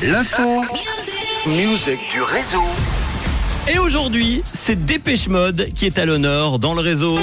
L'info, musique du réseau. Et aujourd'hui, c'est Dépêche Mode qui est à l'honneur dans le réseau.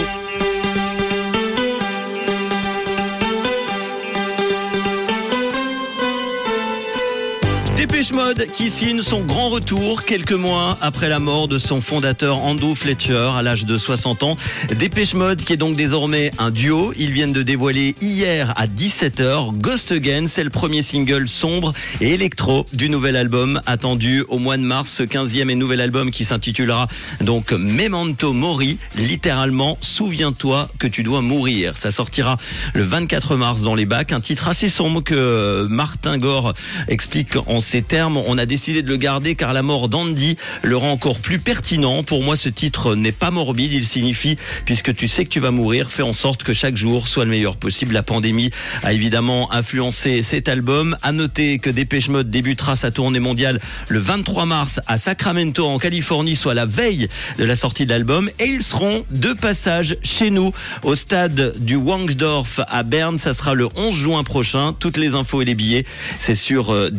Mode qui signe son grand retour quelques mois après la mort de son fondateur Andrew Fletcher à l'âge de 60 ans. Dépêche Mode qui est donc désormais un duo. Ils viennent de dévoiler hier à 17h Ghost Again. C'est le premier single sombre et électro du nouvel album attendu au mois de mars. Ce 15e et nouvel album qui s'intitulera donc Memento Mori. Littéralement, souviens-toi que tu dois mourir. Ça sortira le 24 mars dans les bacs. Un titre assez sombre que Martin Gore explique en ces termes, on a décidé de le garder car la mort d'Andy le rend encore plus pertinent. Pour moi, ce titre n'est pas morbide, il signifie, puisque tu sais que tu vas mourir, fais en sorte que chaque jour soit le meilleur possible. La pandémie a évidemment influencé cet album. À noter que Dépêche Mode débutera sa tournée mondiale le 23 mars à Sacramento en Californie, soit la veille de la sortie de l'album. Et ils seront de passage chez nous au stade du Wangsdorf à Berne. Ça sera le 11 juin prochain. Toutes les infos et les billets, c'est sur euh,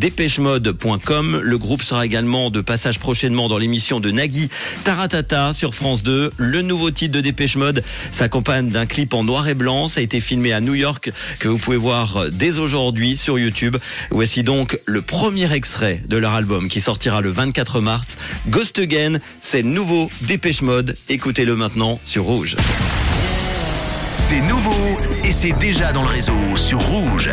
Le groupe sera également de passage prochainement dans l'émission de Nagui Taratata sur France 2. Le nouveau titre de Dépêche Mode s'accompagne d'un clip en noir et blanc. Ça a été filmé à New York que vous pouvez voir dès aujourd'hui sur YouTube. Voici donc le premier extrait de leur album qui sortira le 24 mars. Ghost Again, c'est nouveau Dépêche Mode. Écoutez-le maintenant sur Rouge. C'est nouveau et c'est déjà dans le réseau sur Rouge.